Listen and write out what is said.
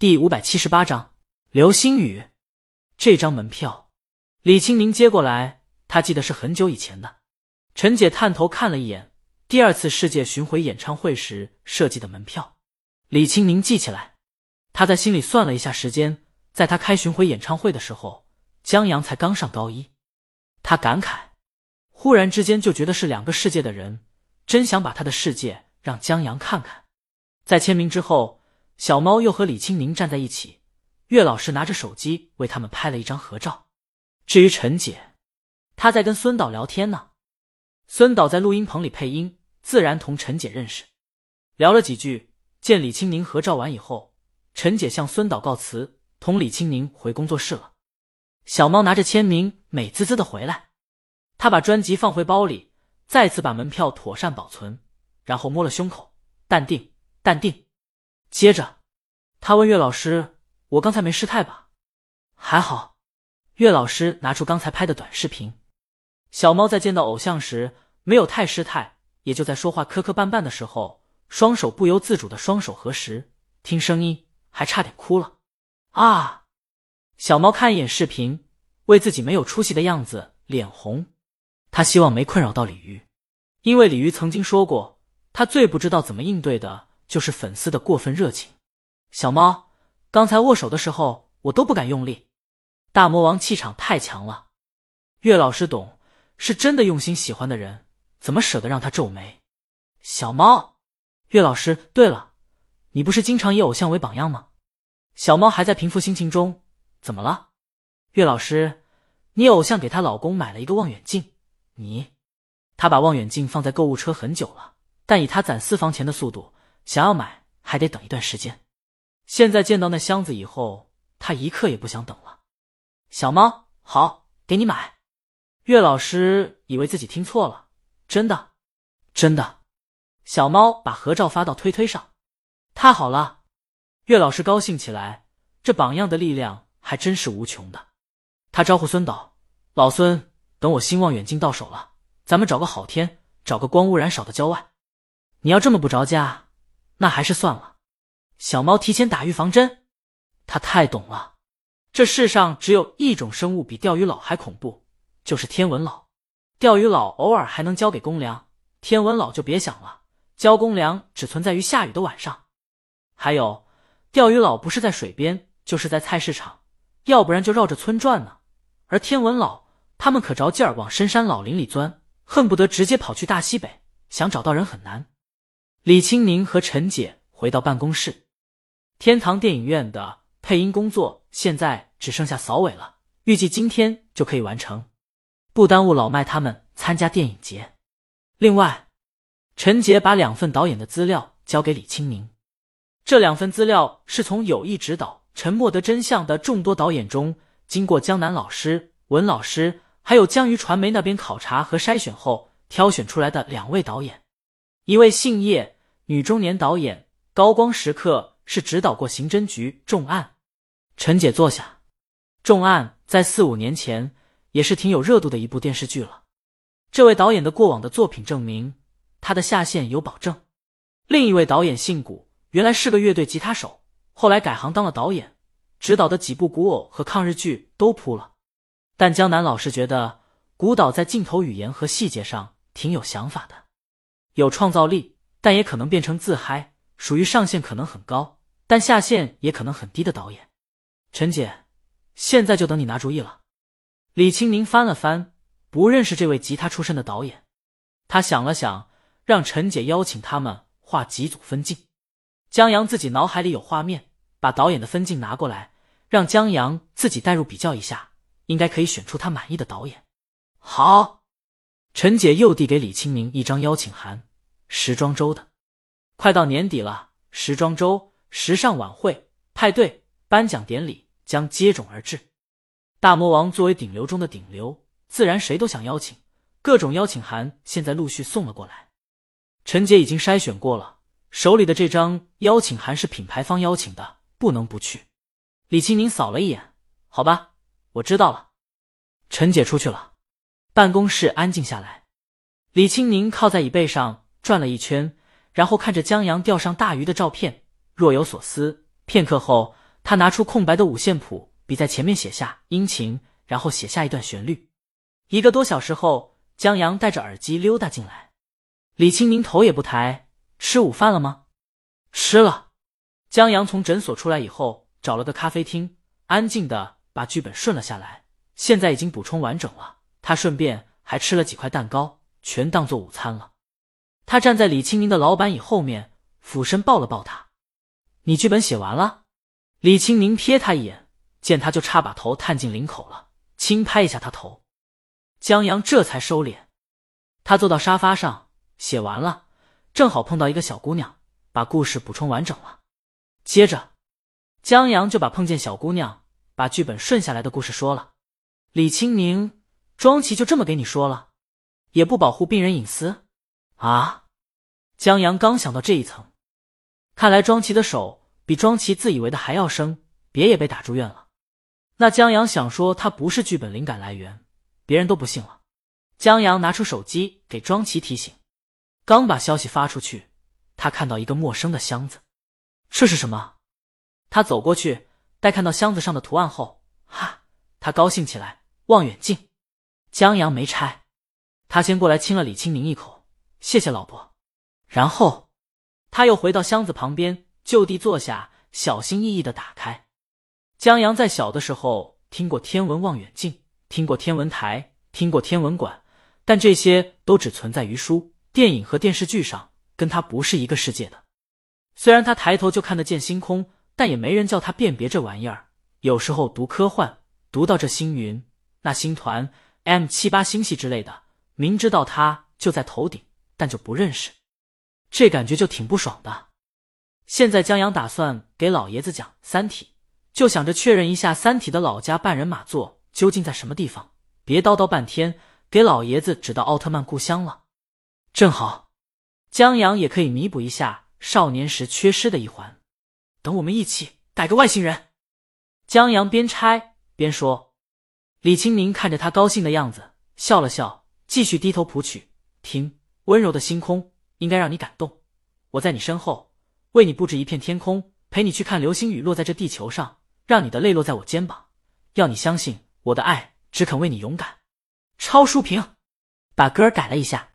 第五百七十八章流星雨。这张门票，李青宁接过来，他记得是很久以前的。陈姐探头看了一眼，第二次世界巡回演唱会时设计的门票。李青宁记起来，他在心里算了一下时间，在他开巡回演唱会的时候，江阳才刚上高一。他感慨，忽然之间就觉得是两个世界的人，真想把他的世界让江阳看看。在签名之后。小猫又和李青宁站在一起，岳老师拿着手机为他们拍了一张合照。至于陈姐，她在跟孙导聊天呢。孙导在录音棚里配音，自然同陈姐认识，聊了几句。见李青宁合照完以后，陈姐向孙导告辞，同李青宁回工作室了。小猫拿着签名，美滋滋的回来。他把专辑放回包里，再次把门票妥善保存，然后摸了胸口，淡定，淡定。接着，他问岳老师：“我刚才没失态吧？”“还好。”岳老师拿出刚才拍的短视频。小猫在见到偶像时没有太失态，也就在说话磕磕绊绊的时候，双手不由自主的双手合十，听声音还差点哭了。啊！小猫看一眼视频，为自己没有出息的样子脸红。他希望没困扰到鲤鱼，因为鲤鱼曾经说过，他最不知道怎么应对的。就是粉丝的过分热情。小猫，刚才握手的时候我都不敢用力。大魔王气场太强了。岳老师懂，是真的用心喜欢的人，怎么舍得让他皱眉？小猫，岳老师，对了，你不是经常以偶像为榜样吗？小猫还在平复心情中，怎么了？岳老师，你偶像给她老公买了一个望远镜，你，她把望远镜放在购物车很久了，但以她攒私房钱的速度。想要买还得等一段时间，现在见到那箱子以后，他一刻也不想等了。小猫，好，给你买。岳老师以为自己听错了，真的，真的。小猫把合照发到推推上，太好了！岳老师高兴起来，这榜样的力量还真是无穷的。他招呼孙导：“老孙，等我新望远镜到手了，咱们找个好天，找个光污染少的郊外。你要这么不着家？”那还是算了。小猫提前打预防针，它太懂了。这世上只有一种生物比钓鱼佬还恐怖，就是天文佬。钓鱼佬偶尔还能交给公粮，天文佬就别想了。交公粮只存在于下雨的晚上。还有，钓鱼佬不是在水边，就是在菜市场，要不然就绕着村转呢。而天文佬，他们可着劲儿往深山老林里钻，恨不得直接跑去大西北，想找到人很难。李青宁和陈姐回到办公室，天堂电影院的配音工作现在只剩下扫尾了，预计今天就可以完成，不耽误老麦他们参加电影节。另外，陈杰把两份导演的资料交给李青宁，这两份资料是从有意指导《沉默的真相》的众多导演中，经过江南老师、文老师还有江鱼传媒那边考察和筛选后挑选出来的两位导演。一位姓叶女中年导演高光时刻是指导过《刑侦局重案》，陈姐坐下，《重案》在四五年前也是挺有热度的一部电视剧了。这位导演的过往的作品证明他的下线有保证。另一位导演姓古，原来是个乐队吉他手，后来改行当了导演，指导的几部古偶和抗日剧都扑了。但江南老师觉得古导在镜头语言和细节上挺有想法的。有创造力，但也可能变成自嗨，属于上限可能很高，但下限也可能很低的导演。陈姐，现在就等你拿主意了。李青宁翻了翻，不认识这位吉他出身的导演。他想了想，让陈姐邀请他们画几组分镜。江阳自己脑海里有画面，把导演的分镜拿过来，让江阳自己代入比较一下，应该可以选出他满意的导演。好。陈姐又递给李青明一张邀请函，时装周的，快到年底了，时装周、时尚晚会、派对、颁奖典礼将接踵而至。大魔王作为顶流中的顶流，自然谁都想邀请，各种邀请函现在陆续送了过来。陈姐已经筛选过了，手里的这张邀请函是品牌方邀请的，不能不去。李青宁扫了一眼，好吧，我知道了。陈姐出去了。办公室安静下来，李青宁靠在椅背上转了一圈，然后看着江阳钓上大鱼的照片，若有所思。片刻后，他拿出空白的五线谱，笔在前面写下殷勤，然后写下一段旋律。一个多小时后，江阳戴着耳机溜达进来，李清明头也不抬：“吃午饭了吗？”“吃了。”江阳从诊所出来以后，找了个咖啡厅，安静的把剧本顺了下来。现在已经补充完整了，他顺便还吃了几块蛋糕，全当做午餐了。他站在李清明的老板椅后面，俯身抱了抱他：“你剧本写完了？”李清明瞥他一眼，见他就差把头探进领口了，轻拍一下他头。江阳这才收敛。他坐到沙发上，写完了，正好碰到一个小姑娘，把故事补充完整了。接着，江阳就把碰见小姑娘，把剧本顺下来的故事说了。李清明，庄琪就这么给你说了，也不保护病人隐私啊？江阳刚想到这一层，看来庄琪的手。比庄琪自以为的还要生，别也被打住院了。那江阳想说他不是剧本灵感来源，别人都不信了。江阳拿出手机给庄琪提醒，刚把消息发出去，他看到一个陌生的箱子，这是什么？他走过去，待看到箱子上的图案后，哈，他高兴起来。望远镜，江阳没拆，他先过来亲了李清明一口，谢谢老婆。然后他又回到箱子旁边。就地坐下，小心翼翼的打开。江阳在小的时候听过天文望远镜，听过天文台，听过天文馆，但这些都只存在于书、电影和电视剧上，跟他不是一个世界的。虽然他抬头就看得见星空，但也没人叫他辨别这玩意儿。有时候读科幻，读到这星云、那星团、M 七八星系之类的，明知道它就在头顶，但就不认识，这感觉就挺不爽的。现在江阳打算给老爷子讲《三体》，就想着确认一下《三体》的老家半人马座究竟在什么地方，别叨叨半天，给老爷子指到奥特曼故乡了。正好，江阳也可以弥补一下少年时缺失的一环。等我们一起改个外星人。江阳边拆边说。李清明看着他高兴的样子，笑了笑，继续低头谱曲。听，温柔的星空应该让你感动。我在你身后。为你布置一片天空，陪你去看流星雨落在这地球上，让你的泪落在我肩膀，要你相信我的爱，只肯为你勇敢。超书评，把歌改了一下。